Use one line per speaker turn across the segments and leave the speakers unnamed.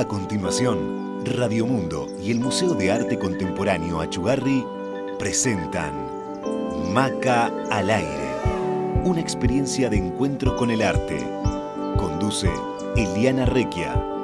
A continuación, Radio Mundo y el Museo de Arte Contemporáneo Achugarri presentan Maca al aire, una experiencia de encuentro con el arte. Conduce Eliana Requia.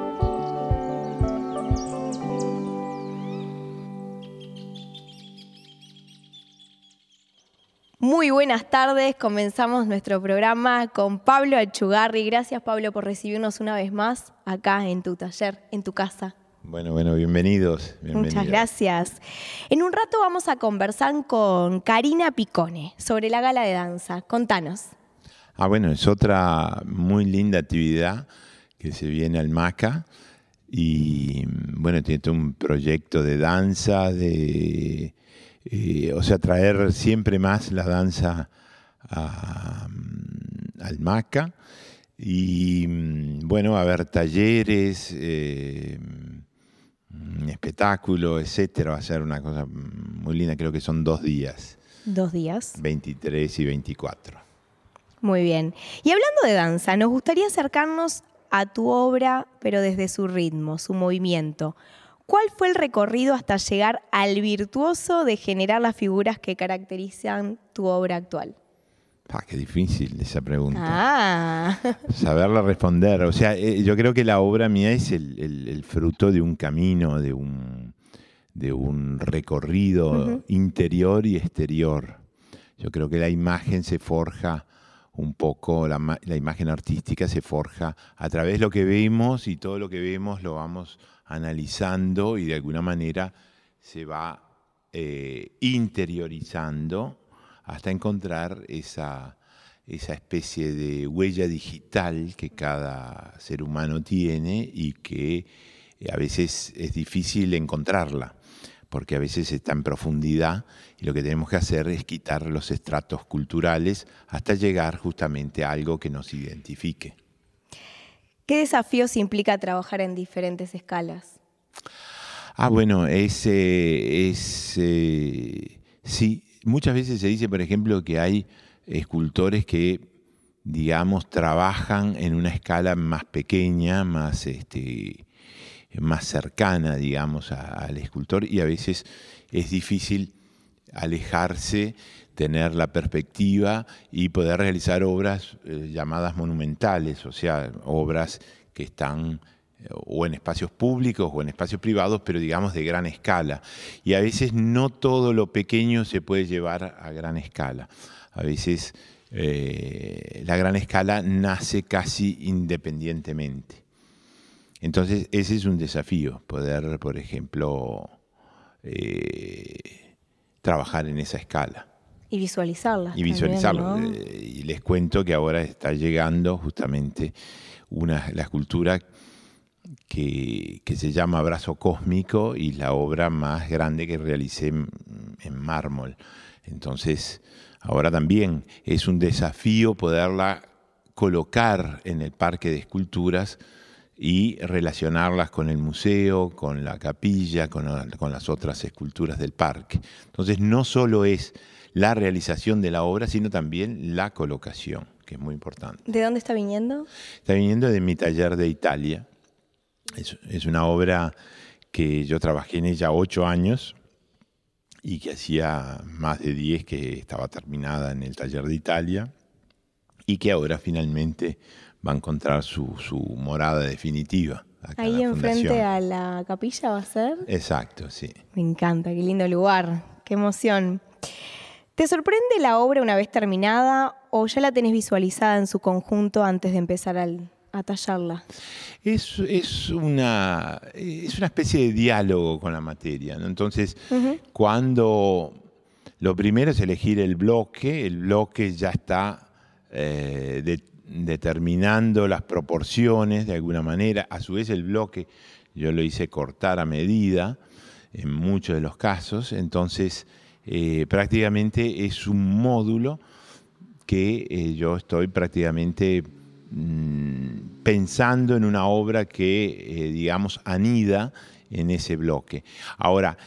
Buenas tardes, comenzamos nuestro programa con Pablo Achugarri. Gracias Pablo por recibirnos una vez más acá en tu taller, en tu casa.
Bueno, bueno, bienvenidos, bienvenidos.
Muchas gracias. En un rato vamos a conversar con Karina Picone sobre la gala de danza. Contanos.
Ah, bueno, es otra muy linda actividad que se viene al MACA y bueno, tiene todo un proyecto de danza, de eh, o sea, traer siempre más la danza al MACA. Y bueno, va a haber talleres, eh, espectáculo, etcétera. Va a ser una cosa muy linda, creo que son dos días.
Dos días.
23 y 24.
Muy bien. Y hablando de danza, nos gustaría acercarnos a tu obra, pero desde su ritmo, su movimiento. ¿Cuál fue el recorrido hasta llegar al virtuoso de generar las figuras que caracterizan tu obra actual?
Ah, qué difícil esa pregunta.
Ah.
Saberla responder. O sea, eh, yo creo que la obra mía es el, fruto de un camino, de un, de un recorrido interior y exterior. Yo creo que la imagen se forja un poco, la, la imagen artística se forja a través de lo que vemos y todo lo que vemos lo vamos analizando y de alguna manera se va eh, interiorizando hasta encontrar esa, esa especie de huella digital que cada ser humano tiene y que eh, a veces es difícil encontrarla, porque a veces está en profundidad y lo que tenemos que hacer es quitar los estratos culturales hasta llegar justamente a algo que nos identifique.
¿Qué desafíos implica trabajar en diferentes escalas?
Ah, bueno, es, eh, eh, sí, muchas veces se dice, por ejemplo, que hay escultores que, digamos, trabajan en una escala más pequeña, más, este, más cercana, digamos, al escultor y a veces es difícil alejarse tener la perspectiva y poder realizar obras eh, llamadas monumentales, o sea, obras que están eh, o en espacios públicos o en espacios privados, pero digamos de gran escala. Y a veces no todo lo pequeño se puede llevar a gran escala. A veces eh, la gran escala nace casi independientemente. Entonces ese es un desafío, poder, por ejemplo, trabajar en esa escala.
Y visualizarla.
Y visualizarlo. Eh, y les cuento que ahora está llegando justamente una, la escultura que, se llama Abrazo Cósmico y la obra más grande que realicé en, en mármol. Entonces, ahora también es un desafío poderla colocar en el parque de esculturas y relacionarlas con el museo, con la capilla, con, con, las otras esculturas del parque. Entonces no solo es la realización de la obra, sino también la colocación, que es muy importante.
¿De dónde está viniendo?
Está viniendo de mi taller de Italia. Es, una obra que yo trabajé en ella ocho años y que hacía más de diez que estaba terminada en el taller de Italia y que ahora finalmente va a encontrar su, morada definitiva.
Ahí enfrente a la capilla va a ser.
Exacto, sí.
Me encanta, qué lindo lugar, qué emoción. ¿Te sorprende la obra una vez terminada o ya la tenés visualizada en su conjunto antes de empezar a tallarla?
Es, es, una, es una especie de diálogo con la materia. Entonces, cuando lo primero es elegir el bloque, el bloque ya está eh, determinando las proporciones de alguna manera. A su vez, el bloque yo lo hice cortar a medida en muchos de los casos. Entonces, eh, prácticamente es un módulo que eh, yo estoy prácticamente mm, pensando en una obra que, eh, digamos, anida en ese bloque. Ahora,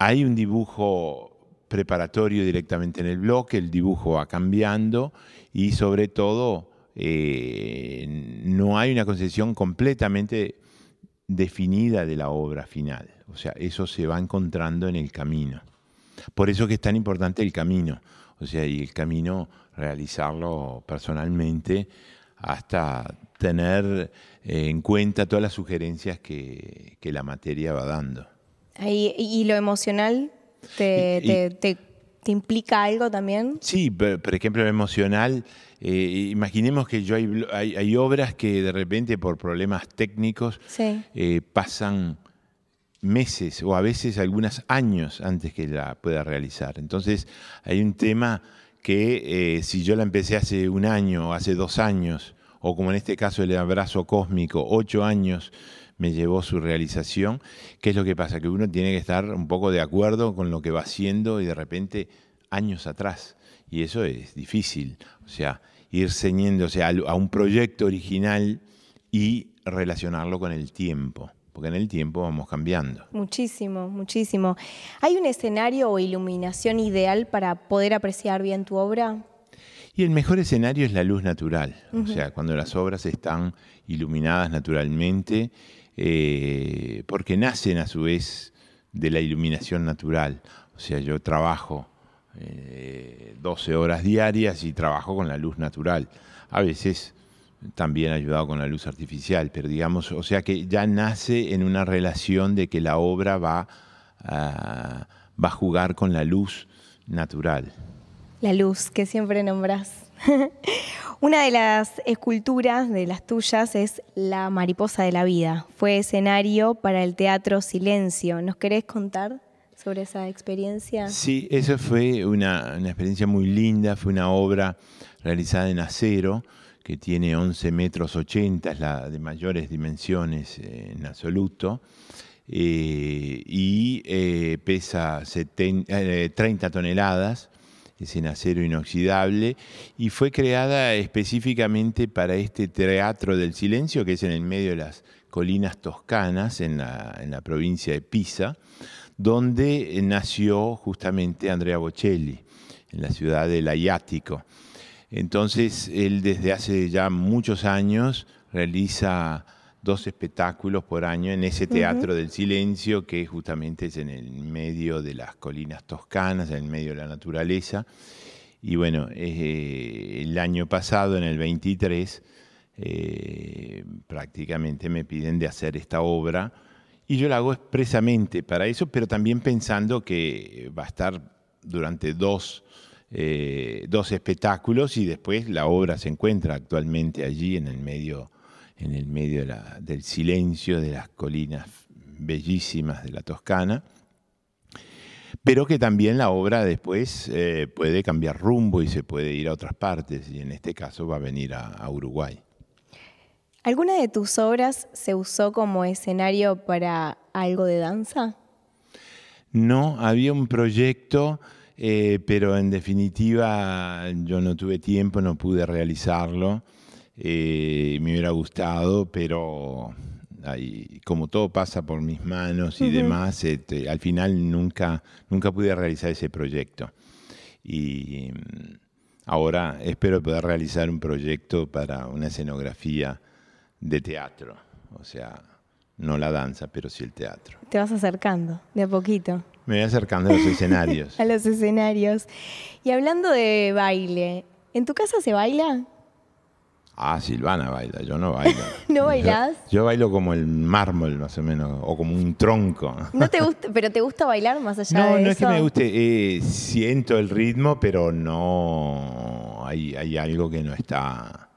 hay un dibujo preparatorio directamente en el bloque, el dibujo va cambiando y sobre todo no hay una concepción completamente definida de la obra final. O sea, eso se va encontrando en el camino. Por eso que es tan importante el camino. O sea, y el camino realizarlo personalmente hasta tener eh, en cuenta todas las sugerencias que, la materia va dando.
¿Y, lo emocional te, te, implica algo también?
Sí, por, ejemplo, lo emocional, eh, imaginemos que yo hay, hay, obras que de repente por problemas técnicos eh, pasan meses o a veces algunos años antes que la pueda realizar. Entonces hay un tema que si yo la empecé hace un año o hace dos años, o como en este caso el abrazo cósmico, ocho años me llevó su realización. ¿Qué es lo que pasa? Que uno tiene que estar un poco de acuerdo con lo que va haciendo y de repente años atrás. Y eso es difícil. O sea, ir ceñiéndose a un proyecto original y relacionarlo con el tiempo porque en el tiempo vamos cambiando.
Muchísimo, muchísimo. ¿Hay un escenario o iluminación ideal para poder apreciar bien tu obra?
Y el mejor escenario es la luz natural, o sea, cuando las obras están iluminadas naturalmente, eh, porque nacen a su vez de la iluminación natural. O sea, yo trabajo 12 eh, horas diarias y trabajo con la luz natural. A veces también ayudado con la luz artificial, pero digamos, o sea que ya nace en una relación de que la obra va, va a jugar con la luz natural.
La luz que siempre nombras. Una de las esculturas de las tuyas es La mariposa de la vida. Fue escenario para el teatro Silencio. ¿Nos querés contar sobre esa experiencia?
Sí, eso fue una, experiencia muy linda. Fue una obra realizada en acero que tiene 11 metros 80, es la de mayores dimensiones eh, en absoluto. Eh, y eh, pesa 30 toneladas es en acero inoxidable y fue creada específicamente para este teatro del silencio que es en el medio de las colinas toscanas en la, provincia de Pisa, donde nació justamente Andrea Bocelli, en la ciudad del Ayático. Entonces él desde hace ya muchos años realiza dos espectáculos por año en ese Teatro del Silencio, que justamente es en el medio de las colinas toscanas, en el medio de la naturaleza. Y bueno, eh, el año pasado, en el 23, eh, prácticamente me piden de hacer esta obra. Y yo la hago expresamente para eso, pero también pensando que va a estar durante dos, eh, dos espectáculos y después la obra se encuentra actualmente allí en el medio en el medio del silencio de las colinas bellísimas de la Toscana, pero que también la obra después eh, puede cambiar rumbo y se puede ir a otras partes, y en este caso va a venir a, Uruguay.
¿Alguna de tus obras se usó como escenario para algo de danza?
No, había un proyecto, eh, pero en definitiva yo no tuve tiempo, no pude realizarlo. Eh, me hubiera gustado, pero como todo pasa por mis manos y demás, este, al final nunca, nunca pude realizar ese proyecto. Y mm, ahora espero poder realizar un proyecto para una escenografía de teatro, o sea, no la danza, pero sí el teatro.
Te vas acercando, de a poquito.
Me voy acercando a los escenarios.
a los escenarios. Y hablando de baile, ¿en tu casa se baila?
Ah, Silvana baila, yo no bailo.
¿No bailás?
Yo, bailo como el mármol, más o menos, o como un tronco.
¿No te gusta, pero te gusta bailar más allá
de
eso?
No, es que me guste, eh, siento el ritmo, pero no hay, hay algo que no está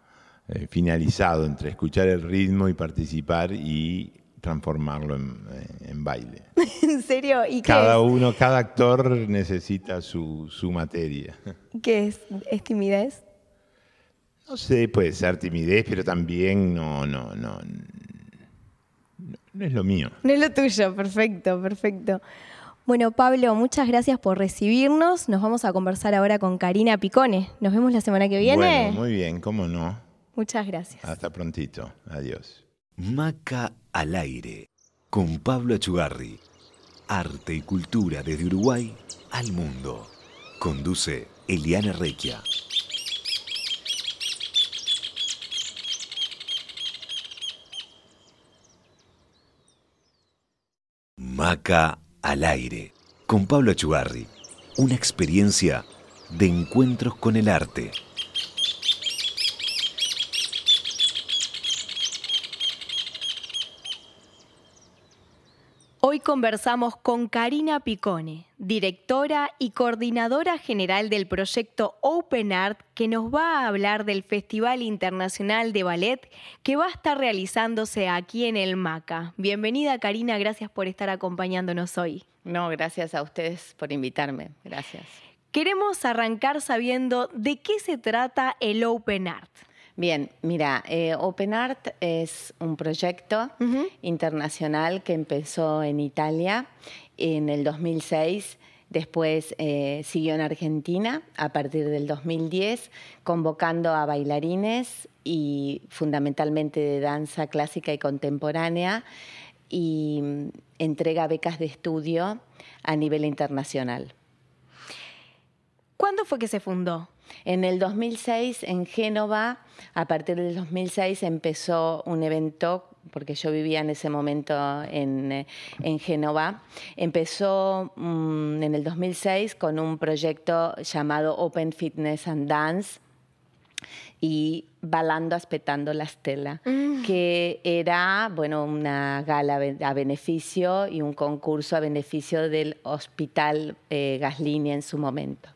eh, finalizado entre escuchar el ritmo y participar y transformarlo en, eh, baile.
¿En serio? ¿Y
cada uno, cada actor necesita su, su materia.
¿Qué es? ¿Es timidez?
No sé, puede ser timidez, pero también no, no, no, no, es lo mío.
No es lo tuyo, perfecto, perfecto. Bueno, Pablo, muchas gracias por recibirnos. Nos vamos a conversar ahora con Karina Picone. Nos vemos la semana que viene.
Bueno, muy bien, cómo no.
Muchas gracias.
Hasta prontito. Adiós.
Maca al aire. Con Pablo Achugarri. Arte y cultura desde Uruguay al mundo. Conduce Eliana Requia. Maca al aire. Con Pablo Achugarri. Una experiencia de encuentros con el arte.
Conversamos con Karina Picone, directora y coordinadora general del proyecto Open Art, que nos va a hablar del Festival Internacional de Ballet que va a estar realizándose aquí en el MACA. Bienvenida Karina, gracias por estar acompañándonos hoy.
No, gracias a ustedes por invitarme. Gracias.
Queremos arrancar sabiendo de qué se trata el Open Art.
Bien, mira, eh, Open Art es un proyecto internacional que empezó en Italia en el 2006. Después eh, siguió en Argentina a partir del 2010, convocando a bailarines y fundamentalmente de danza clásica y contemporánea y mm, entrega becas de estudio a nivel internacional.
¿Cuándo fue que se fundó?
En el 2006, en Génova, a partir del 2006 empezó un evento porque yo vivía en ese momento en, eh, Génova. Empezó mm, en el 2006 con un proyecto llamado Open Fitness and Dance y Balando Aspetando la Estela, mm. que era bueno, una gala a beneficio y un concurso a beneficio del Hospital eh, Gaslini en su momento.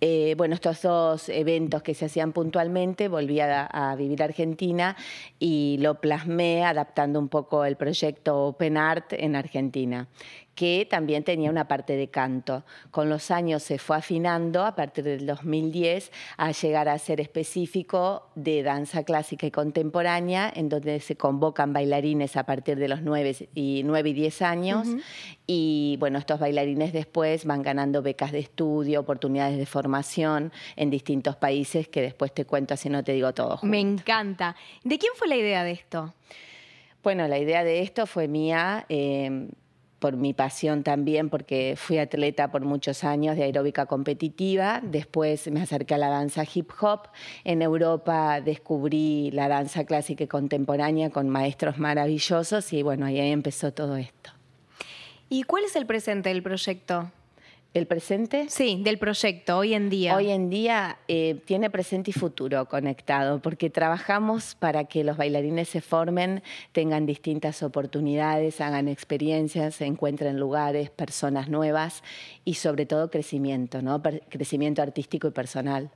Eh, bueno, estos dos eventos que se hacían puntualmente, volví a, a, vivir Argentina y lo plasmé adaptando un poco el proyecto Open Art en Argentina, que también tenía una parte de canto. Con los años se fue afinando a partir del 2010 a llegar a ser específico de danza clásica y contemporánea, en donde se convocan bailarines a partir de los 9 y, 9 y 10 años. Y bueno, estos bailarines después van ganando becas de estudio, oportunidades de formación en distintos países, que después te cuento así no te digo todo.
Me encanta. ¿De quién fue la idea de esto?
Bueno, la idea de esto fue mía. Eh, por mi pasión también, porque fui atleta por muchos años de aeróbica competitiva. Después me acerqué a la danza hip hop. En Europa descubrí la danza clásica y contemporánea con maestros maravillosos y bueno, ahí empezó todo esto.
¿Y cuál es el presente del proyecto?
¿El presente?
Sí, del proyecto, hoy en día.
Hoy en día eh, tiene presente y futuro conectado, porque trabajamos para que los bailarines se formen, tengan distintas oportunidades, hagan experiencias, encuentren lugares, personas nuevas y sobre todo crecimiento, ¿no? crecimiento artístico y personal.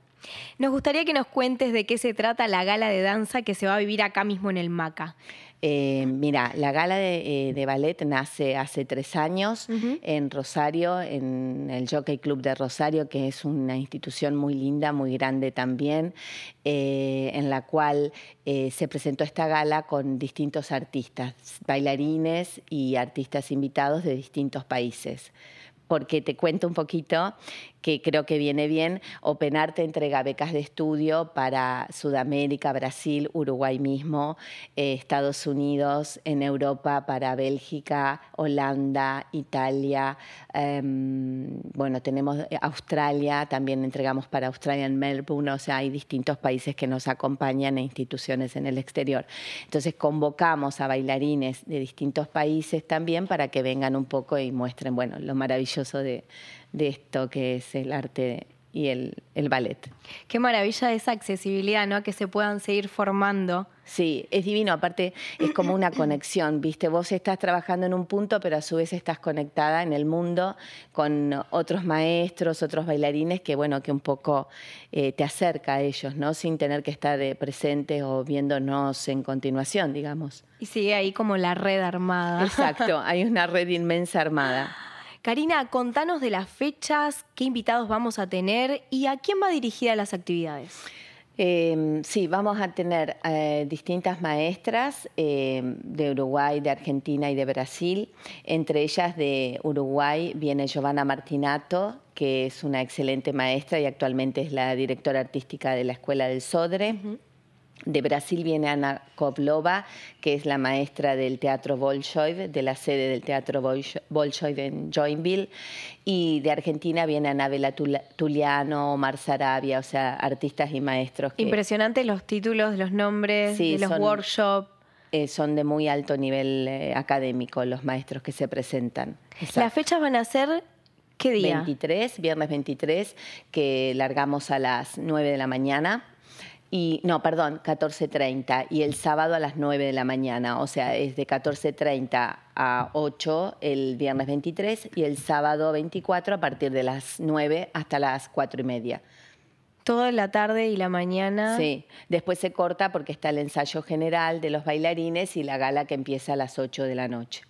Nos gustaría que nos cuentes de qué se trata la gala de danza que se va a vivir acá mismo en el MACA.
Eh, mira, la gala de, eh, ballet nace hace tres años en Rosario, en el Jockey Club de Rosario, que es una institución muy linda, muy grande también, eh, en la cual se presentó esta gala con distintos artistas, bailarines y artistas invitados de distintos países. Porque te cuento un poquito que creo que viene bien. Openarte entrega becas de estudio para Sudamérica, Brasil, Uruguay mismo, eh, Estados Unidos, en Europa para Bélgica, Holanda, Italia. Em, bueno, tenemos Australia, también entregamos para Australia en Melbourne, o sea, hay distintos países que nos acompañan e instituciones en el exterior. Entonces convocamos a bailarines de distintos países también para que vengan un poco y muestren, bueno, lo maravilloso de, esto que es el arte y el, ballet.
Qué maravilla esa accesibilidad, ¿no? Que se puedan seguir formando.
Sí, es divino. Aparte, es como una conexión, ¿viste? Vos estás trabajando en un punto, pero a su vez estás conectada en el mundo con otros maestros, otros bailarines que, bueno, que un poco eh, te acerca a ellos, ¿no? Sin tener que estar eh, presentes o viéndonos en continuación, digamos.
Y sigue ahí como la red armada.
Exacto, hay una red inmensa armada.
Karina, contanos de las fechas, qué invitados vamos a tener y a quién va dirigida las actividades.
Em, sí, vamos a tener eh, distintas maestras em, de Uruguay, de Argentina y de Brasil. Entre ellas de Uruguay viene Giovanna Martinato, que es una excelente maestra y actualmente es la directora artística de la Escuela del Sodre. De Brasil viene Ana Koblova, que es la maestra del Teatro Bolshoi, de la sede del Teatro Bolshoi en Joinville. Y de Argentina viene Anabela Tuliano, Omar Sarabia, o sea, artistas y maestros.
Impresionante los títulos, los nombres, de los workshops.
eh, son de muy alto nivel eh, académico los maestros que se presentan.
¿Las fechas van a ser qué día?
23, viernes 23, que largamos a las 9 de la mañana. Y, no, perdón, 14.30 y el sábado a las 9 de la mañana, o sea, es de 14.30 a 8 el viernes 23 y el sábado 24 a partir de las 9 hasta las 4 y media.
Toda la tarde y la mañana.
Sí, después se corta porque está el ensayo general de los bailarines y la gala que empieza a las 8 de la noche.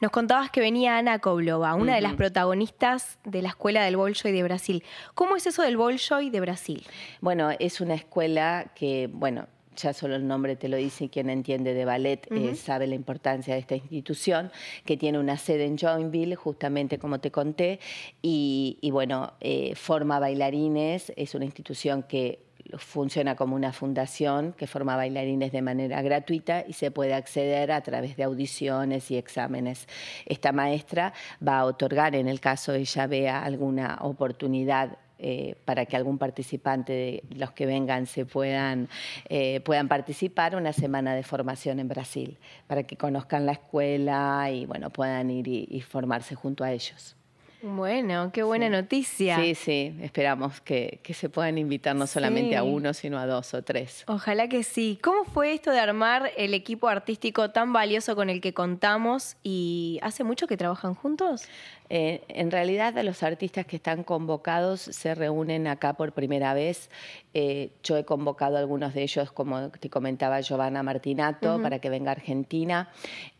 Nos contabas que venía Ana Koblova, una de las protagonistas de la Escuela del Bolshoi de Brasil. ¿Cómo es eso del Bolshoi de Brasil?
Bueno, es una escuela que, bueno, ya solo el nombre te lo dice y quien entiende de ballet eh, sabe la importancia de esta institución, que tiene una sede en Joinville, justamente como te conté, y, bueno, eh, forma bailarines, es una institución que funciona como una fundación que forma bailarines de manera gratuita y se puede acceder a través de audiciones y exámenes. Esta maestra va a otorgar, en el caso ella vea alguna oportunidad eh, para que algún participante de los que vengan se puedan, eh, puedan participar una semana de formación en Brasil, para que conozcan la escuela y bueno, puedan ir y formarse junto a ellos.
Bueno, qué buena noticia.
Sí, sí, esperamos que, se puedan invitar no solamente a uno, sino a dos o tres.
Ojalá que sí. ¿Cómo fue esto de armar el equipo artístico tan valioso con el que contamos y hace mucho que trabajan juntos?
Eh, en realidad los artistas que están convocados se reúnen acá por primera vez. Eh, yo he convocado a algunos de ellos, como te comentaba Giovanna Martinato, para que venga a Argentina,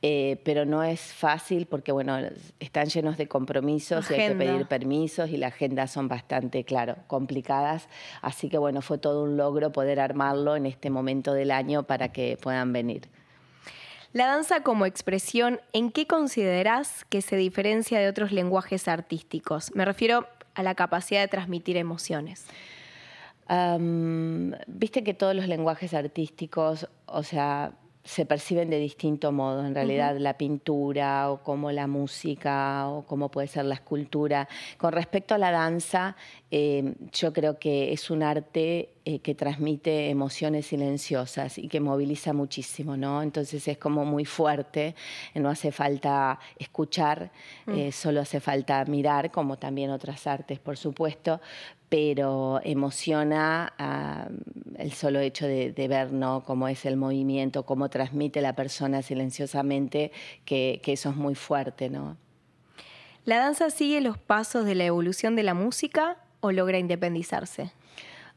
eh, pero no es fácil porque bueno, están llenos de compromisos y hay que pedir permisos y las agendas son bastante, claro, complicadas. Así que bueno, fue todo un logro poder armarlo en este momento del año para que puedan venir.
La danza como expresión, ¿en qué consideras que se diferencia de otros lenguajes artísticos? Me refiero a la capacidad de transmitir emociones.
Viste que todos los lenguajes artísticos, o sea, se perciben de distinto modo. En realidad, la pintura o como la música o como puede ser la escultura. Con respecto a la danza, eh, yo creo que es un arte eh, que transmite emociones silenciosas y que moviliza muchísimo, ¿no? Entonces es como muy fuerte, no hace falta escuchar, mm. eh, solo hace falta mirar, como también otras artes, por supuesto, pero emociona ah, el solo hecho de, ver ¿no? cómo es el movimiento, cómo transmite la persona silenciosamente, que, que eso es muy fuerte. ¿no?
¿La danza sigue los pasos de la evolución de la música o logra independizarse?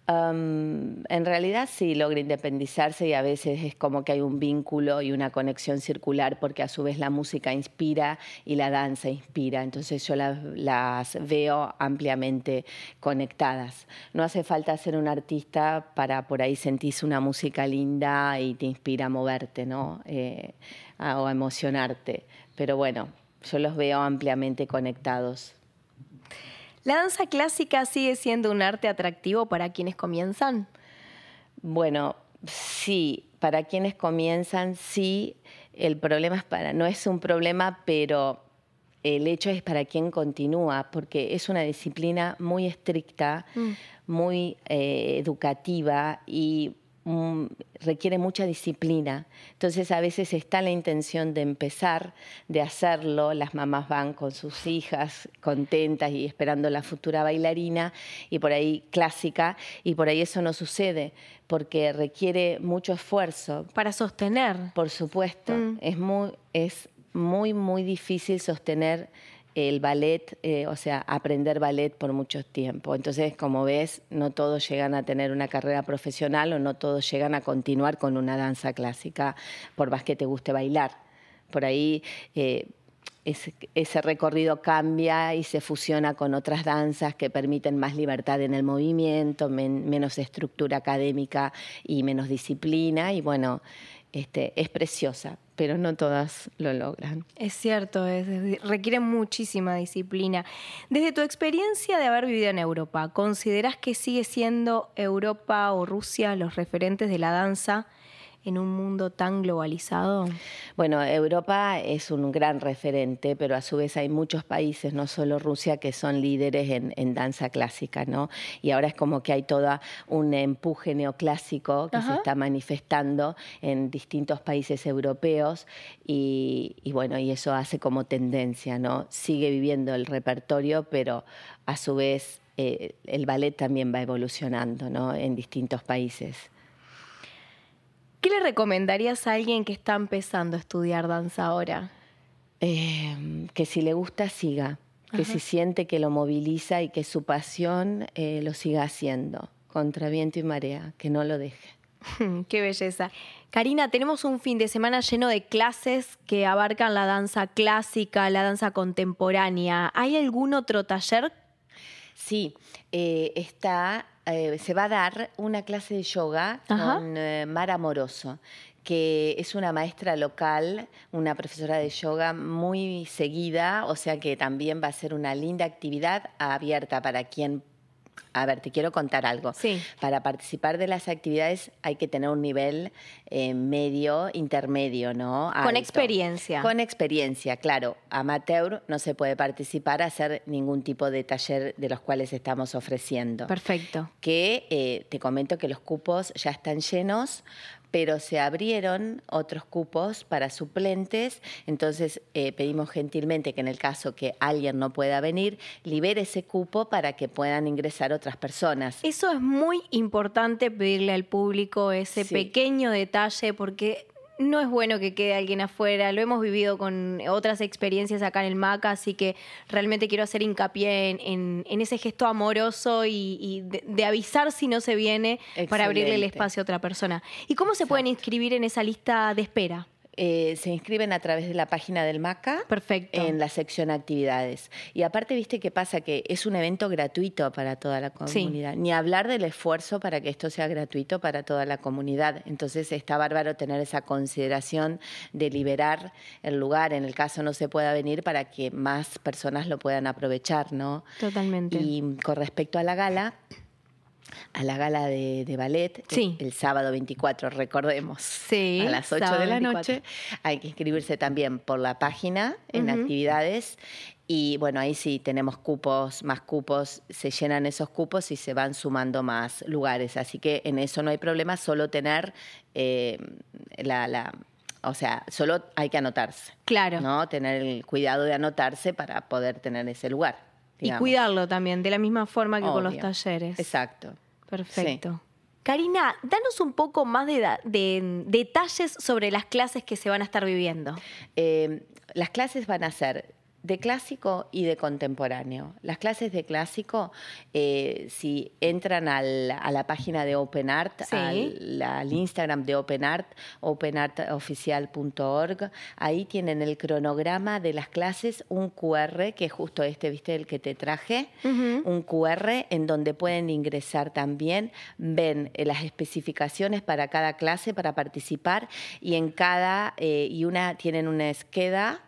En realidad sí logra independizarse y a veces es como que hay un vínculo y una conexión circular porque a su vez la música inspira y la danza inspira. Entonces yo las, veo ampliamente conectadas. No hace falta ser un artista para por ahí sentirse una música linda y te inspira a moverte ¿no? Eh, o a emocionarte. Pero bueno, yo los veo ampliamente conectados.
¿La danza clásica sigue siendo un arte atractivo para quienes comienzan?
Bueno, sí, para quienes comienzan, sí. El problema es para, no es un problema, pero el hecho es para quien continúa, porque es una disciplina muy estricta, mm. muy eh, educativa y requiere mucha disciplina. Entonces a veces está la intención de empezar, de hacerlo, las mamás van con sus hijas contentas y esperando la futura bailarina y por ahí clásica y por ahí eso no sucede porque requiere mucho esfuerzo.
Para sostener.
Por supuesto, mm. es, muy, es muy, muy difícil sostener el ballet, eh, o sea, aprender ballet por mucho tiempo. Entonces, como ves, no todos llegan a tener una carrera profesional o no todos llegan a continuar con una danza clásica, por más que te guste bailar. Por ahí eh, ese, recorrido cambia y se fusiona con otras danzas que permiten más libertad en el movimiento, menos estructura académica y menos disciplina. Y bueno, este, es preciosa, pero no todas lo logran.
Es cierto, requiere muchísima disciplina. Desde tu experiencia de haber vivido en Europa, ¿consideras que sigue siendo Europa o Rusia los referentes de la danza en un mundo tan globalizado?
Bueno, Europa es un gran referente, pero a su vez hay muchos países, no solo Rusia, que son líderes en, danza clásica, ¿no? Y ahora es como que hay todo un empuje neoclásico que se está manifestando en distintos países europeos y, bueno, y eso hace como tendencia, ¿no? Sigue viviendo el repertorio, pero a su vez eh, el ballet también va evolucionando, ¿no? En distintos países.
¿Qué le recomendarías a alguien que está empezando a estudiar danza ahora?
Eh, que si le gusta, siga. Que si siente que lo moviliza y que su pasión eh, lo siga haciendo, contra viento y marea, que no lo deje.
Qué belleza. Karina, tenemos un fin de semana lleno de clases que abarcan la danza clásica, la danza contemporánea. ¿Hay algún otro taller?
Sí, eh, está eh, se va a dar una clase de yoga con eh, Mara Moroso que es una maestra local, una profesora de yoga muy seguida, o sea que también va a ser una linda actividad abierta para quien a ver, te quiero contar algo.
Sí.
Para participar de las actividades hay que tener un nivel eh, medio, intermedio, ¿no?
Con experiencia.
Con experiencia, claro. Amateur no se puede participar a hacer ningún tipo de taller de los cuales estamos ofreciendo.
Perfecto.
Que eh, te comento que los cupos ya están llenos pero se abrieron otros cupos para suplentes, entonces eh, pedimos gentilmente que en el caso que alguien no pueda venir, libere ese cupo para que puedan ingresar otras personas.
Eso es muy importante pedirle al público ese pequeño detalle porque no es bueno que quede alguien afuera. Lo hemos vivido con otras experiencias acá en el MACA, así que realmente quiero hacer hincapié en, ese gesto amoroso y, de, avisar si no se viene para abrirle el espacio a otra persona. ¿Y cómo se pueden inscribir en esa lista de espera?
Eh, se inscriben a través de la página del MACA
Perfecto.
en la sección actividades. Y aparte, viste qué pasa, que es un evento gratuito para toda la comunidad. Ni hablar del esfuerzo para que esto sea gratuito para toda la comunidad. Entonces está bárbaro tener esa consideración de liberar el lugar, en el caso no se pueda venir, para que más personas lo puedan aprovechar, ¿no?
Totalmente.
Y con respecto a la gala, a la gala de, ballet el, sábado 24, recordemos, a las 8 de la noche. Hay que inscribirse también por la página en actividades y bueno, ahí sí tenemos cupos, más cupos, se llenan esos cupos y se van sumando más lugares. Así que en eso no hay problema, solo tener eh, la, o sea, solo hay que anotarse.
Claro.
¿no? Tener el cuidado de anotarse para poder tener ese lugar.
Y cuidarlo también, de la misma forma que con los talleres.
Exacto.
Perfecto. Karina, danos un poco más de, detalles sobre las clases que se van a estar viviendo.
Eh, las clases van a ser de clásico y de contemporáneo. Las clases de clásico, eh, si entran a la página de OpenArt, al, Instagram de OpenArt, openartoficial.org, ahí tienen el cronograma de las clases, un QR, que es justo este, viste, el que te traje, un QR en donde pueden ingresar también, ven eh, las especificaciones para cada clase para participar y en cada, eh, y una tienen una esqueda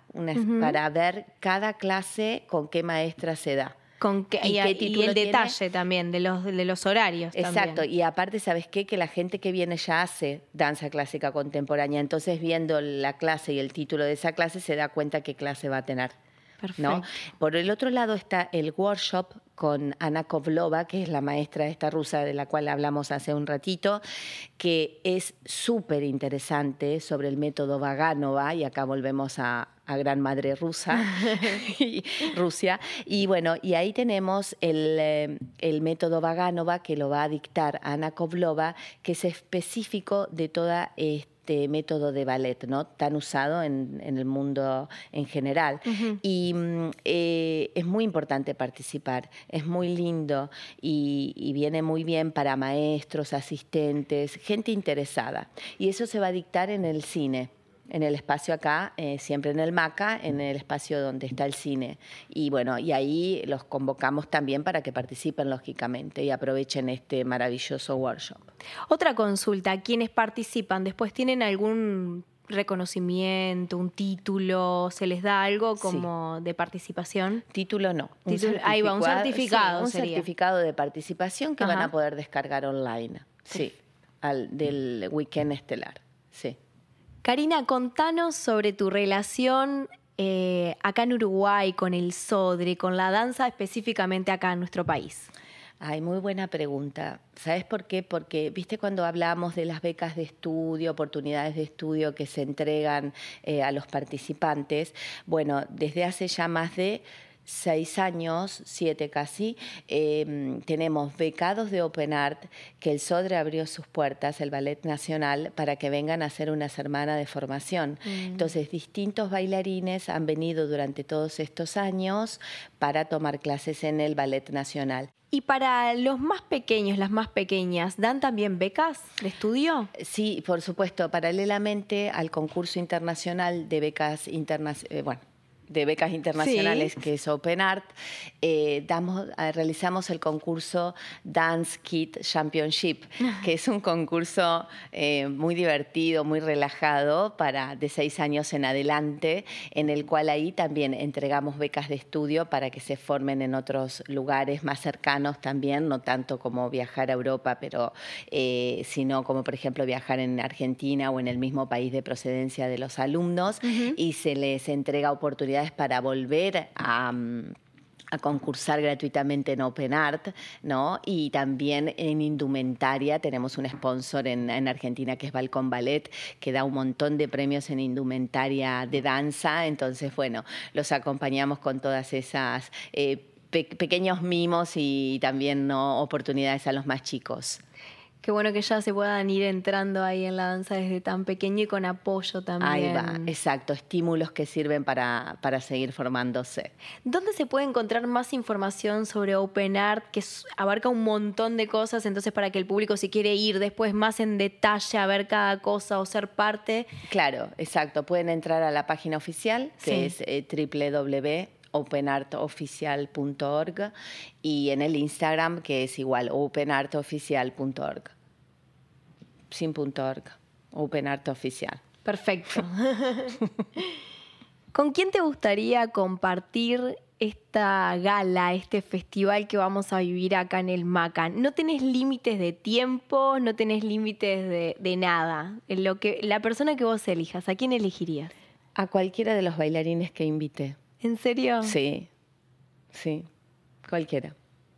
para ver cada clase con qué maestra se da.
Con y, el detalle también de los, de los horarios.
Exacto, y aparte, ¿sabes qué? Que la gente que viene ya hace danza clásica contemporánea, entonces viendo la clase y el título de esa clase se da cuenta qué clase va a tener.
Perfecto.
Por el otro lado está el workshop con Ana Kovlova, que es la maestra esta rusa de la cual hablamos hace un ratito, que es súper interesante sobre el método Vaganova, y acá volvemos a, Gran Madre Rusa, y Rusia. Y bueno, y ahí tenemos el, eh, el, método Vaganova que lo va a dictar Ana Kovlova, que es específico de toda este método de ballet, ¿no? Tan usado en, el mundo en general. Y mm, eh, es muy importante participar, es muy lindo y, viene muy bien para maestros, asistentes, gente interesada. Y eso se va a dictar en el cine en el espacio acá, eh, siempre en el MACA, en el espacio donde está el cine. Y bueno, y ahí los convocamos también para que participen lógicamente y aprovechen este maravilloso workshop.
Otra consulta, quienes participan después tienen algún reconocimiento, un título, se les da algo como de participación?
Título no.
ahí va, un certificado.
un certificado de participación que van a poder descargar online. Sí, al, del weekend estelar. sí.
Karina, contanos sobre tu relación eh, acá en Uruguay con el Sodre, con la danza específicamente acá en nuestro país.
Ay, muy buena pregunta. ¿Sabes por qué? Porque, viste, cuando hablamos de las becas de estudio, oportunidades de estudio que se entregan eh, a los participantes, bueno, desde hace ya más de seis años, siete casi, em, tenemos becados de Open Art que el SODRE abrió sus puertas, el Ballet Nacional, para que vengan a hacer una semana de formación. Mm. Entonces, distintos bailarines han venido durante todos estos años para tomar clases en el Ballet Nacional.
Y para los más pequeños, las más pequeñas, ¿dan también becas de estudio?
Sí, por supuesto, paralelamente al concurso internacional de becas internacionales, eh, bueno, de becas internacionales, que es Open Art, eh, damos, eh, realizamos el concurso Dance Kit Championship, que es un concurso eh, muy divertido, muy relajado, para de seis años en adelante, en el cual ahí también entregamos becas de estudio para que se formen en otros lugares más cercanos también, no tanto como viajar a Europa, pero sino como por ejemplo viajar en Argentina o en el mismo país de procedencia de los alumnos, y se les entrega oportunidades para volver a concursar gratuitamente en Open Art, ¿no? Y también en indumentaria tenemos un sponsor en, Argentina que es Balcón Ballet, que da un montón de premios en indumentaria de danza. Entonces, bueno, los acompañamos con todas esas eh, pequeños mimos y también ¿no? oportunidades a los más chicos.
Qué bueno que ya se puedan ir entrando ahí en la danza desde tan pequeño y con apoyo también.
Ahí va, exacto, estímulos que sirven para, para seguir formándose.
¿Dónde se puede encontrar más información sobre Open Art, que abarca un montón de cosas? Entonces, para que el público, si quiere ir después más en detalle a ver cada cosa o ser parte.
Claro, exacto. Pueden entrar a la página oficial, que es eh, openartoficial.org y en el Instagram que es igual openartoficial.org. Sin .org, openartoficial.
Perfecto. ¿Con quién te gustaría compartir esta gala, este festival que vamos a vivir acá en el MACA? No tenés límites de tiempo, no tenés límites de, de nada. Lo que, la persona que vos elijas, ¿a quién elegirías?
A cualquiera de los bailarines que invité.
¿En serio?
Sí, sí, cualquiera.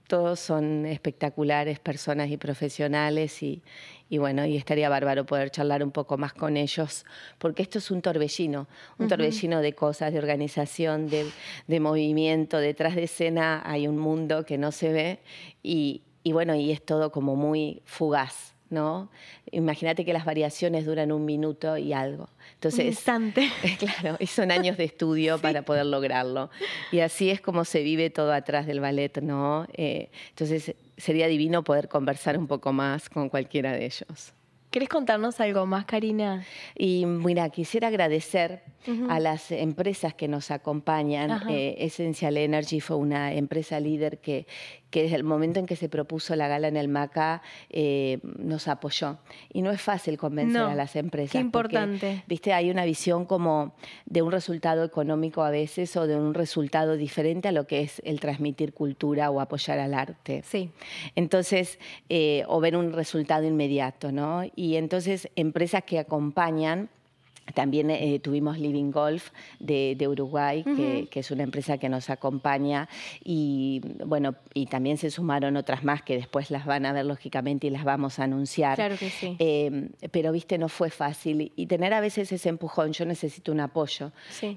Todos son espectaculares personas y profesionales y, bueno, y estaría bárbaro poder charlar un poco más con ellos, porque esto es un torbellino, un torbellino de cosas, de organización, de, de, movimiento, detrás de escena hay un mundo que no se ve y, y bueno, y es todo como muy fugaz. ¿No? Imagínate que las variaciones duran un minuto y algo. Entonces,
instante.
Claro, y son años de estudio para poder lograrlo. Y así es como se vive todo atrás del ballet, ¿no? Eh, entonces, sería divino poder conversar un poco más con cualquiera de ellos.
¿Querés contarnos algo más, Karina?
Y mira, quisiera agradecer a las empresas que nos acompañan. Eh, Essential Energy fue una empresa líder que, que desde el momento en que se propuso la gala en el MACA eh, nos apoyó. Y no es fácil convencer a las empresas.
Qué importante.
Viste, hay una visión como de un resultado económico a veces o de un resultado diferente a lo que es el transmitir cultura o apoyar al arte.
Sí.
Entonces, eh, o ver un resultado inmediato, ¿no? Y entonces, empresas que acompañan también eh, tuvimos Living Golf de, Uruguay, que, es una empresa que nos acompaña y bueno, y también se sumaron otras más que después las van a ver lógicamente y las vamos a anunciar.
Claro que sí.
Em, pero viste, no fue fácil y tener a veces ese empujón, yo necesito un apoyo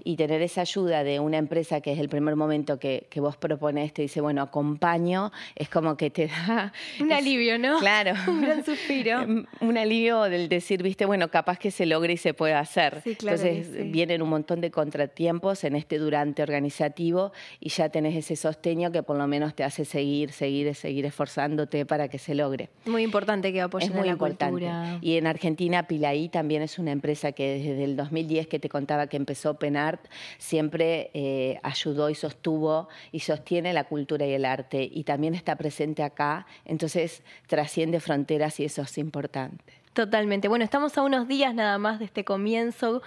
y tener esa ayuda de una empresa que es el primer momento que, vos propones, te dice, bueno, acompaño, es como que te da...
Un alivio, ¿no?
Claro.
un gran suspiro.
un alivio del decir, viste, bueno, capaz que se logre y se puede hacer.
Entonces
vienen un montón de contratiempos en este durante organizativo y ya tenés ese sosteño que por lo menos te hace seguir, seguir, seguir esforzándote para que se logre.
Muy importante que apoyen
es muy
la
importante.
cultura.
Y en Argentina Pilaí también es una empresa que desde el 2010 que te contaba que empezó Penart siempre eh, ayudó y sostuvo y sostiene la cultura y el arte y también está presente acá, entonces trasciende fronteras y eso es importante.
Totalmente. Bueno, estamos a unos días nada más de este comienzo.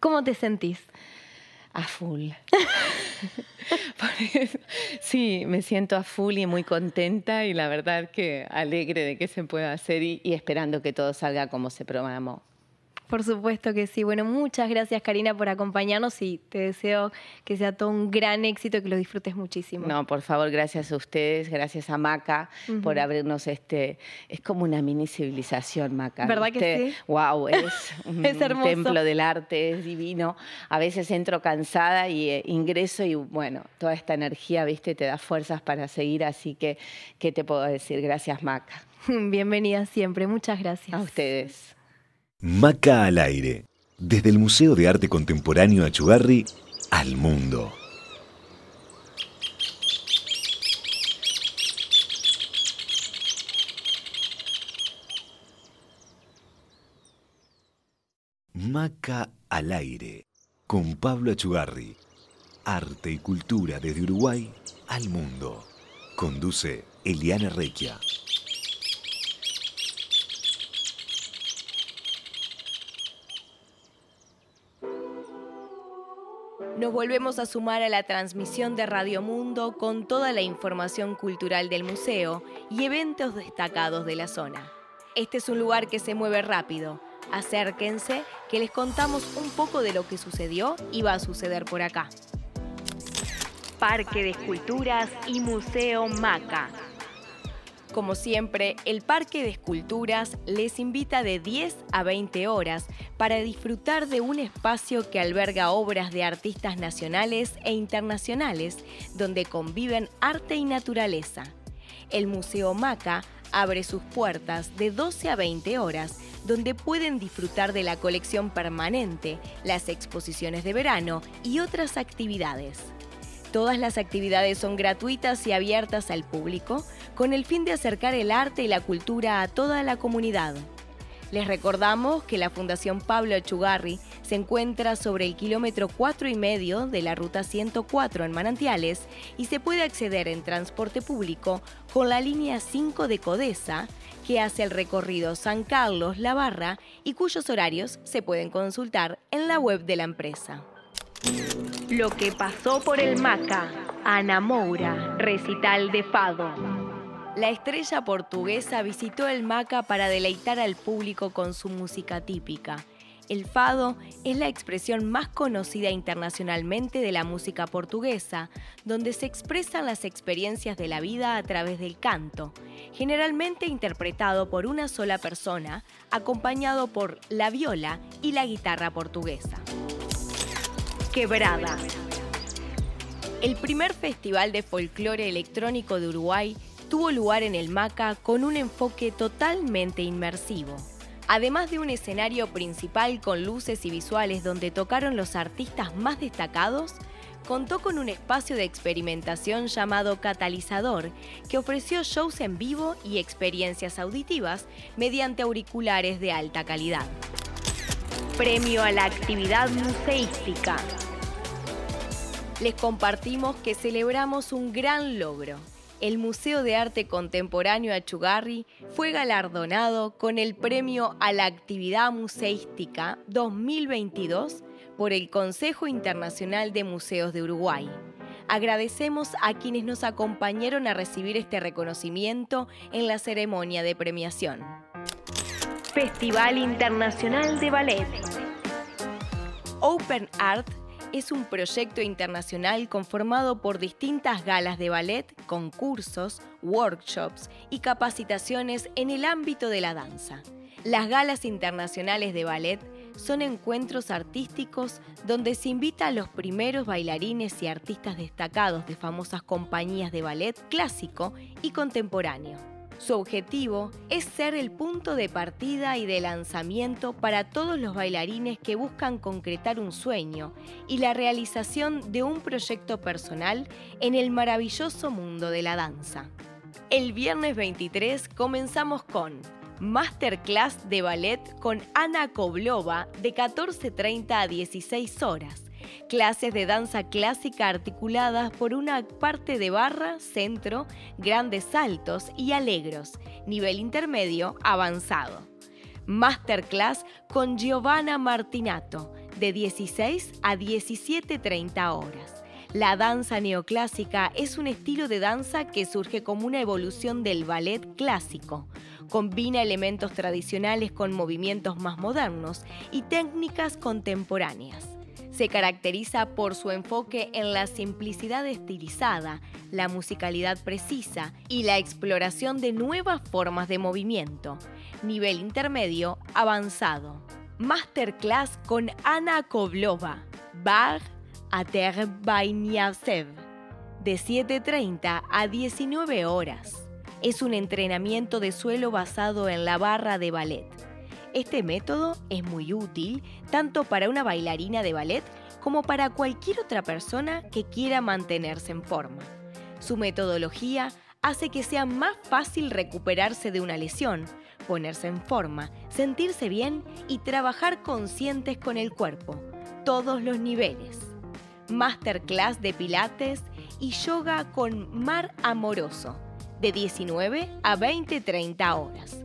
¿Cómo te sentís?
A full. sí, me siento a full y muy contenta y la verdad que alegre de que se pueda hacer y, y esperando que todo salga como se programó.
Por supuesto que sí. Bueno, muchas gracias Karina por acompañarnos y te deseo que sea todo un gran éxito y que lo disfrutes muchísimo.
No, por favor, gracias a ustedes, gracias a Maca por abrirnos este, es como una mini civilización, Maca.
¿Verdad que sí?
Wow, es un templo del arte, es divino. A veces entro cansada y eh, ingreso y bueno, toda esta energía, viste, te da fuerzas para seguir, así que, ¿qué te puedo decir? Gracias, Maca.
Bienvenida siempre, muchas gracias.
A ustedes.
Maca al aire, desde el Museo de Arte Contemporáneo Achugarri al mundo. Maca al aire, con Pablo Achugarri. Arte y cultura desde Uruguay al mundo. Conduce Eliana Requia.
Nos volvemos a sumar a la transmisión de Radio Mundo con toda la información cultural del museo y eventos destacados de la zona. Este es un lugar que se mueve rápido. Acérquense que les contamos un poco de lo que sucedió y va a suceder por acá. Parque de Esculturas y Museo Maca. Como siempre, el Parque de Esculturas les invita de 10 a 20 horas para disfrutar de un espacio que alberga obras de artistas nacionales e internacionales donde conviven arte y naturaleza. El Museo Maca abre sus puertas de 12 a 20 horas donde pueden disfrutar de la colección permanente, las exposiciones de verano y otras actividades. Todas las actividades son gratuitas y abiertas al público con el fin de acercar el arte y la cultura a toda la comunidad. Les recordamos que la Fundación Pablo Echugarri se encuentra sobre el kilómetro 4 y medio de la ruta 104 en Manantiales y se puede acceder en transporte público con la línea 5 de Codesa, que hace el recorrido San Carlos La Barra y cuyos horarios se pueden consultar en la web de la empresa. Lo que pasó por el Maca, Ana Moura, recital de Fado. La estrella portuguesa visitó el Maca para deleitar al público con su música típica. El fado es la expresión más conocida internacionalmente de la música portuguesa, donde se expresan las experiencias de la vida a través del canto, generalmente interpretado por una sola persona, acompañado por la viola y la guitarra portuguesa. Quebrada. El primer festival de folclore electrónico de Uruguay tuvo lugar en el Maca con un enfoque totalmente inmersivo. Además de un escenario principal con luces y visuales donde tocaron los artistas más destacados, contó con un espacio de experimentación llamado Catalizador, que ofreció shows en vivo y experiencias auditivas mediante auriculares de alta calidad. Premio a la actividad museística. Les compartimos que celebramos un gran logro. El Museo de Arte Contemporáneo Achugarri fue galardonado con el Premio a la Actividad Museística 2022 por el Consejo Internacional de Museos de Uruguay. Agradecemos a quienes nos acompañaron a recibir este reconocimiento en la ceremonia de premiación. Festival Internacional de Ballet. Open Art es un proyecto internacional conformado por distintas galas de ballet, concursos, workshops y capacitaciones en el ámbito de la danza. Las galas internacionales de ballet son encuentros artísticos donde se invita a los primeros bailarines y artistas destacados de famosas compañías de ballet clásico y contemporáneo. Su objetivo es ser el punto de partida y de lanzamiento para todos los bailarines que buscan concretar un sueño y la realización de un proyecto personal en el maravilloso mundo de la danza. El viernes 23 comenzamos con Masterclass de Ballet con Ana Koblova de 14.30 a 16 horas clases de danza clásica articuladas por una parte de barra, centro, grandes saltos y alegros, nivel intermedio avanzado. Masterclass con Giovanna Martinato, de 16 a 17.30 horas. La danza neoclásica es un estilo de danza que surge como una evolución del ballet clásico, Combina elementos tradicionales con movimientos más modernos y técnicas contemporáneas. Se caracteriza por su enfoque en la simplicidad estilizada, la musicalidad precisa y la exploración de nuevas formas de movimiento. Nivel intermedio avanzado. Masterclass con Ana Koblova. Bar Ater De 7.30 a 19 horas es un entrenamiento de suelo basado en la barra de ballet. Este método es muy útil tanto para una bailarina de ballet como para cualquier otra persona que quiera mantenerse en forma. Su metodología hace que sea más fácil recuperarse de una lesión, ponerse en forma, sentirse bien y trabajar conscientes con el cuerpo, todos los niveles. Masterclass de pilates y yoga con mar amoroso de 19 a 20-30 horas.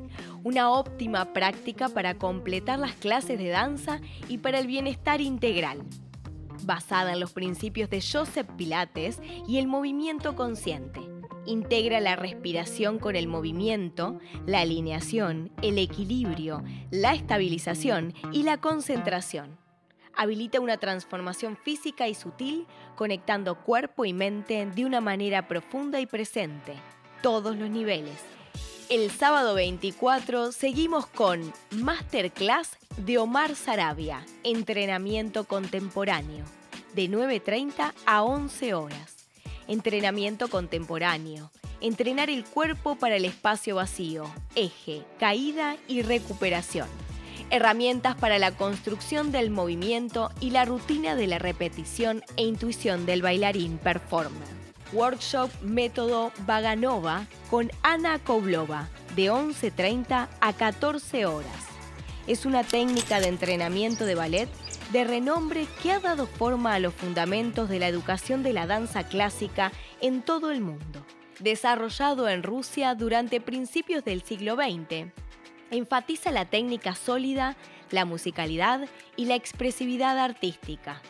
Una óptima práctica para completar las clases de danza y para el bienestar integral. Basada en los principios de Joseph Pilates y el movimiento consciente. Integra la respiración con el movimiento, la alineación, el equilibrio, la estabilización y la concentración habilita una transformación física y sutil, conectando cuerpo y mente de una manera profunda y presente todos los niveles. El sábado 24 seguimos con Masterclass de Omar Sarabia, entrenamiento contemporáneo, de 9.30 a 11 horas. Entrenamiento contemporáneo. Entrenar el cuerpo para el espacio vacío, eje, caída y recuperación. Herramientas para la construcción del movimiento y la rutina de la repetición e intuición del bailarín performer. Workshop Método Vaganova con Ana Koblova, de 11.30 a 14 horas. Es una técnica de entrenamiento de ballet de renombre que ha dado forma a los fundamentos de la educación de la danza clásica en todo el mundo. Desarrollado en Rusia durante principios del siglo XX, enfatiza la técnica sólida, la musicalidad y la expresividad artística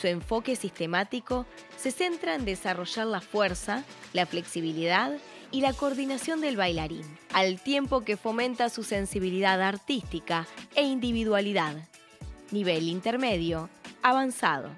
su enfoque sistemático se centra en desarrollar la fuerza, la flexibilidad y la coordinación del bailarín, al tiempo que fomenta su sensibilidad artística e individualidad. Nivel intermedio, avanzado.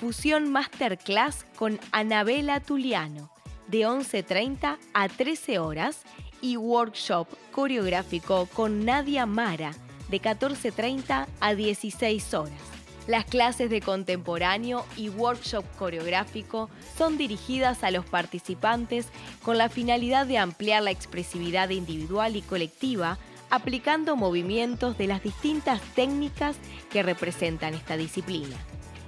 Fusión Masterclass con Anabela Tuliano, de 11.30 a 13 horas, y workshop coreográfico con Nadia Mara, de 14.30 a 16 horas. Las clases de contemporáneo y workshop coreográfico son dirigidas a los participantes con la finalidad de ampliar la expresividad individual y colectiva aplicando movimientos de las distintas técnicas que representan esta disciplina.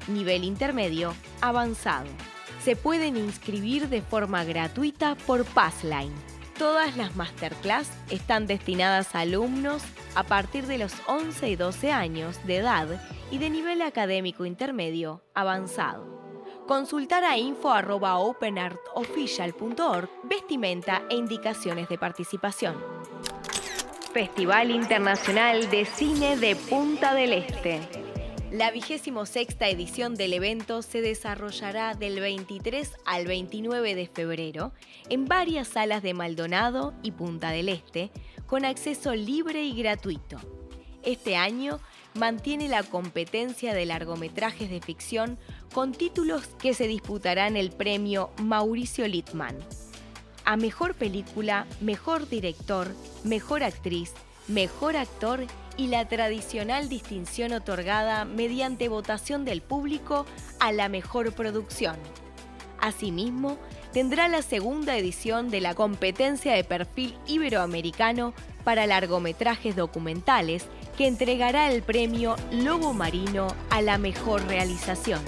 Nivel intermedio avanzado. Se pueden inscribir de forma gratuita por Passline. Todas las masterclass están destinadas a alumnos a partir de los 11 y 12 años de edad y de nivel académico intermedio avanzado. Consultar a info.openartofficial.org vestimenta e indicaciones de participación. Festival Internacional de Cine de Punta del Este. La vigésimo sexta edición del evento se desarrollará del 23 al 29 de febrero en varias salas de Maldonado y Punta del Este, con acceso libre y gratuito. Este año mantiene la competencia de largometrajes de ficción con títulos que se disputarán el premio Mauricio Littman. A mejor película, mejor director, mejor actriz, mejor actor y la tradicional distinción otorgada mediante votación del público a la mejor producción. Asimismo, tendrá la segunda edición de la competencia de perfil iberoamericano para largometrajes documentales que entregará el premio Lobo Marino a la mejor realización.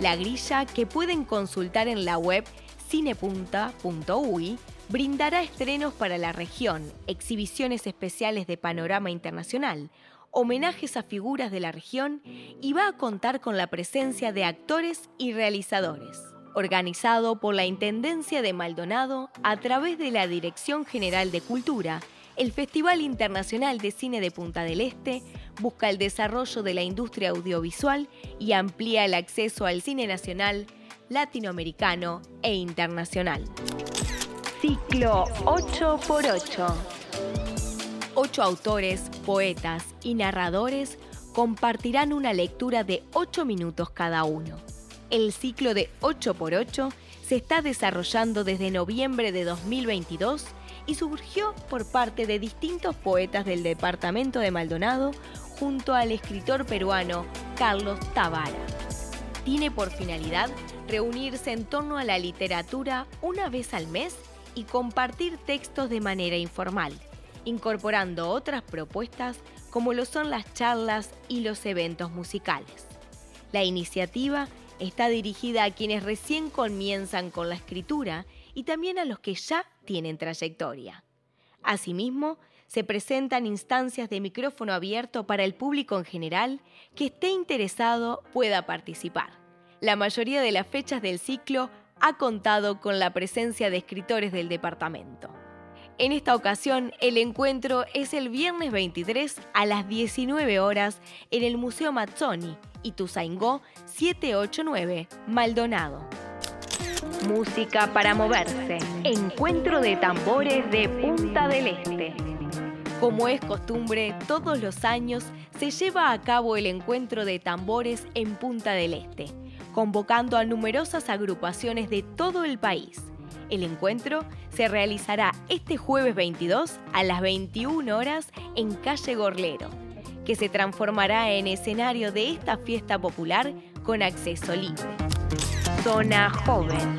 La grilla que pueden consultar en la web cinepunta.ui brindará estrenos para la región, exhibiciones especiales de panorama internacional, homenajes a figuras de la región y va a contar con la presencia de actores y realizadores. Organizado por la Intendencia de Maldonado a través de la Dirección General de Cultura el Festival Internacional de Cine de Punta del Este busca el desarrollo de la industria audiovisual y amplía el acceso al cine nacional, latinoamericano e internacional. Ciclo 8x8. ocho autores, poetas y narradores compartirán una lectura de 8 minutos cada uno. El ciclo de 8x8 se está desarrollando desde noviembre de 2022 y surgió por parte de distintos poetas del departamento de Maldonado junto al escritor peruano Carlos Tavara. Tiene por finalidad reunirse en torno a la literatura una vez al mes y compartir textos de manera informal, incorporando otras propuestas como lo son las charlas y los eventos musicales. La iniciativa está dirigida a quienes recién comienzan con la escritura y también a los que ya tienen trayectoria. Asimismo, se presentan instancias de micrófono abierto para el público en general que esté interesado pueda participar. La mayoría de las fechas del ciclo ha contado con la presencia de escritores del departamento. En esta ocasión, el encuentro es el viernes 23 a las 19 horas en el Museo Mazzoni, Ituzaingó 789, Maldonado. Música para moverse. Encuentro de tambores de Punta del Este. Como es costumbre, todos los años se lleva a cabo el encuentro de tambores en Punta del Este, convocando a numerosas agrupaciones de todo el país. El encuentro se realizará este jueves 22 a las 21 horas en Calle Gorlero, que se transformará en escenario de esta fiesta popular con acceso libre. Zona Joven.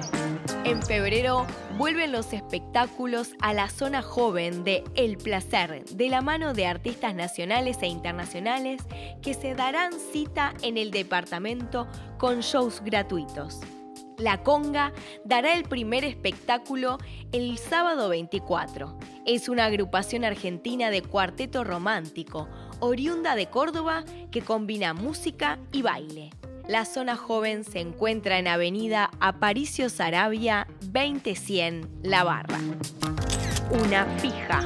En febrero vuelven los espectáculos a la zona joven de El Placer, de la mano de artistas nacionales e internacionales que se darán cita en el departamento con shows gratuitos. La Conga dará el primer espectáculo el sábado 24. Es una agrupación argentina de cuarteto romántico, oriunda de Córdoba, que combina música y baile. La zona joven se encuentra en Avenida Aparicio Sarabia 2100 La Barra. Una fija.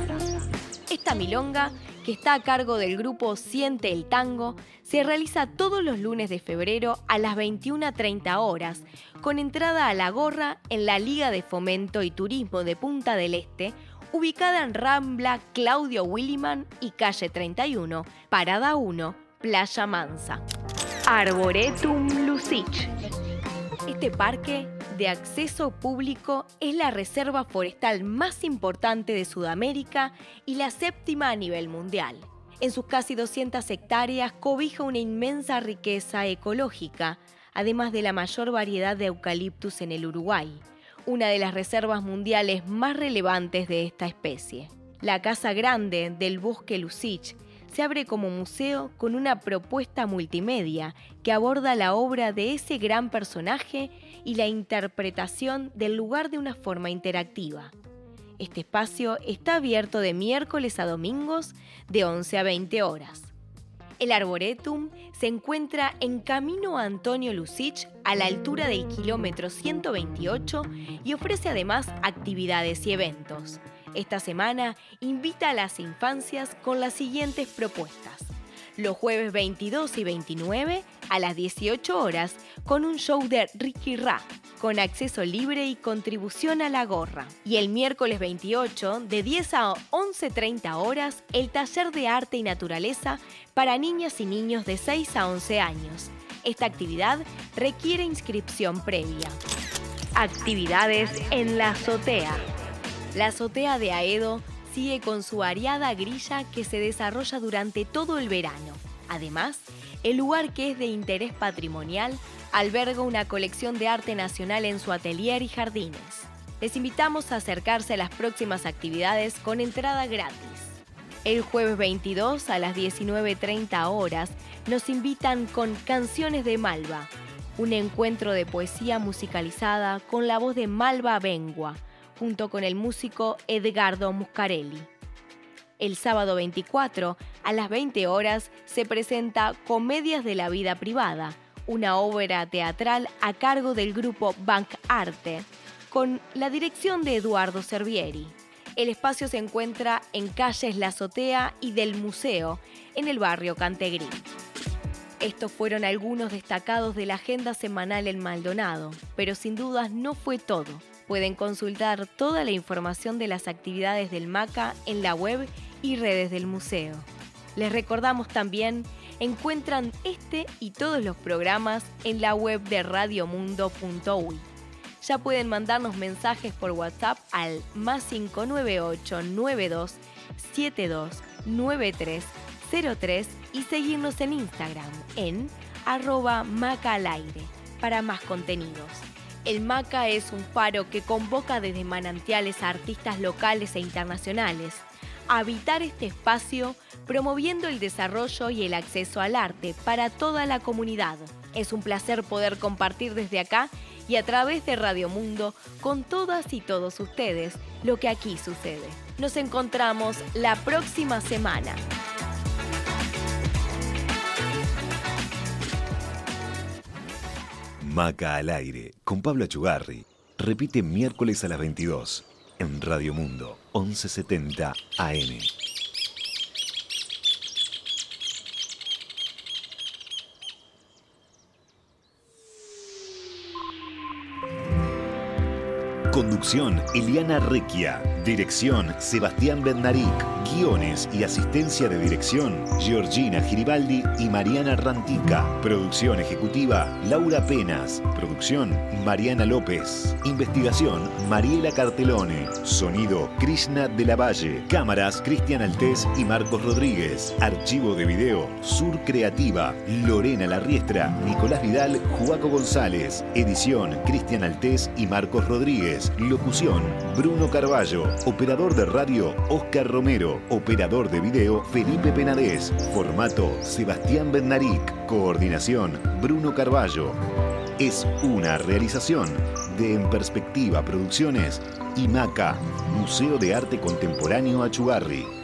Esta milonga que está a cargo del grupo Siente el Tango, se realiza todos los lunes de febrero a las 21.30 horas, con entrada a la gorra en la Liga de Fomento y Turismo de Punta del Este, ubicada en Rambla Claudio Williman y calle 31, Parada 1, Playa Mansa. Arboretum Lucich. Este parque de acceso público es la reserva forestal más importante de Sudamérica y la séptima a nivel mundial. En sus casi 200 hectáreas cobija una inmensa riqueza ecológica, además de la mayor variedad de eucaliptus en el Uruguay, una de las reservas mundiales más relevantes de esta especie. La Casa Grande del Bosque Lucich se abre como museo con una propuesta multimedia que aborda la obra de ese gran personaje y la interpretación del lugar de una forma interactiva. Este espacio está abierto de miércoles a domingos de 11 a 20 horas. El Arboretum se encuentra en Camino Antonio Lucich a la altura del kilómetro 128 y ofrece además actividades y eventos. Esta semana invita a las infancias con las siguientes propuestas. Los jueves 22 y 29 a las 18 horas con un show de Ricky Ra, con acceso libre y contribución a la gorra. Y el miércoles 28 de 10 a 11.30 horas el taller de arte y naturaleza para niñas y niños de 6 a 11 años. Esta actividad requiere inscripción previa. Actividades en la azotea. La azotea de Aedo sigue con su variada grilla que se desarrolla durante todo el verano. Además, el lugar que es de interés patrimonial alberga una colección de arte nacional en su atelier y jardines. Les invitamos a acercarse a las próximas actividades con entrada gratis. El jueves 22 a las 19.30 horas nos invitan con Canciones de Malva, un encuentro de poesía musicalizada con la voz de Malva Bengua junto con el músico Edgardo Muscarelli. El sábado 24, a las 20 horas, se presenta Comedias de la Vida Privada, una obra teatral a cargo del grupo Bank Arte, con la dirección de Eduardo Servieri. El espacio se encuentra en calles La Azotea y del Museo, en el barrio Cantegrí. Estos fueron algunos destacados de la agenda semanal en Maldonado, pero sin dudas no fue todo. Pueden consultar toda la información de las actividades del MACA en la web y redes del museo. Les recordamos también, encuentran este y todos los programas en la web de radiomundo.uy. Ya pueden mandarnos mensajes por WhatsApp al más 598 92 72 93 03 y seguirnos en Instagram en arroba maca al aire para más contenidos. El MACA es un faro que convoca desde manantiales a artistas locales e internacionales a habitar este espacio promoviendo el desarrollo y el acceso al arte para toda la comunidad. Es un placer poder compartir desde acá y a través de Radio Mundo con todas y todos ustedes lo que aquí sucede. Nos encontramos la próxima semana.
Maca al aire con Pablo Achugarri. Repite miércoles a las 22 en Radio Mundo 1170 AM. Conducción, Eliana Requia. Dirección, Sebastián Bernaric. Guiones y asistencia de dirección, Georgina Giribaldi y Mariana Rantica. Producción ejecutiva, Laura Penas. Producción, Mariana López. Investigación, Mariela Cartelone. Sonido, Krishna de la Valle. Cámaras, Cristian Altés y Marcos Rodríguez. Archivo de video, Sur Creativa. Lorena Larriestra, Nicolás Vidal, Juaco González. Edición, Cristian Altés y Marcos Rodríguez. Locución, Bruno Carballo. Operador de radio, Oscar Romero. Operador de video, Felipe Penadez. Formato, Sebastián Bernaric. Coordinación, Bruno Carballo. Es una realización de En Perspectiva Producciones y MACA, Museo de Arte Contemporáneo Achugarri.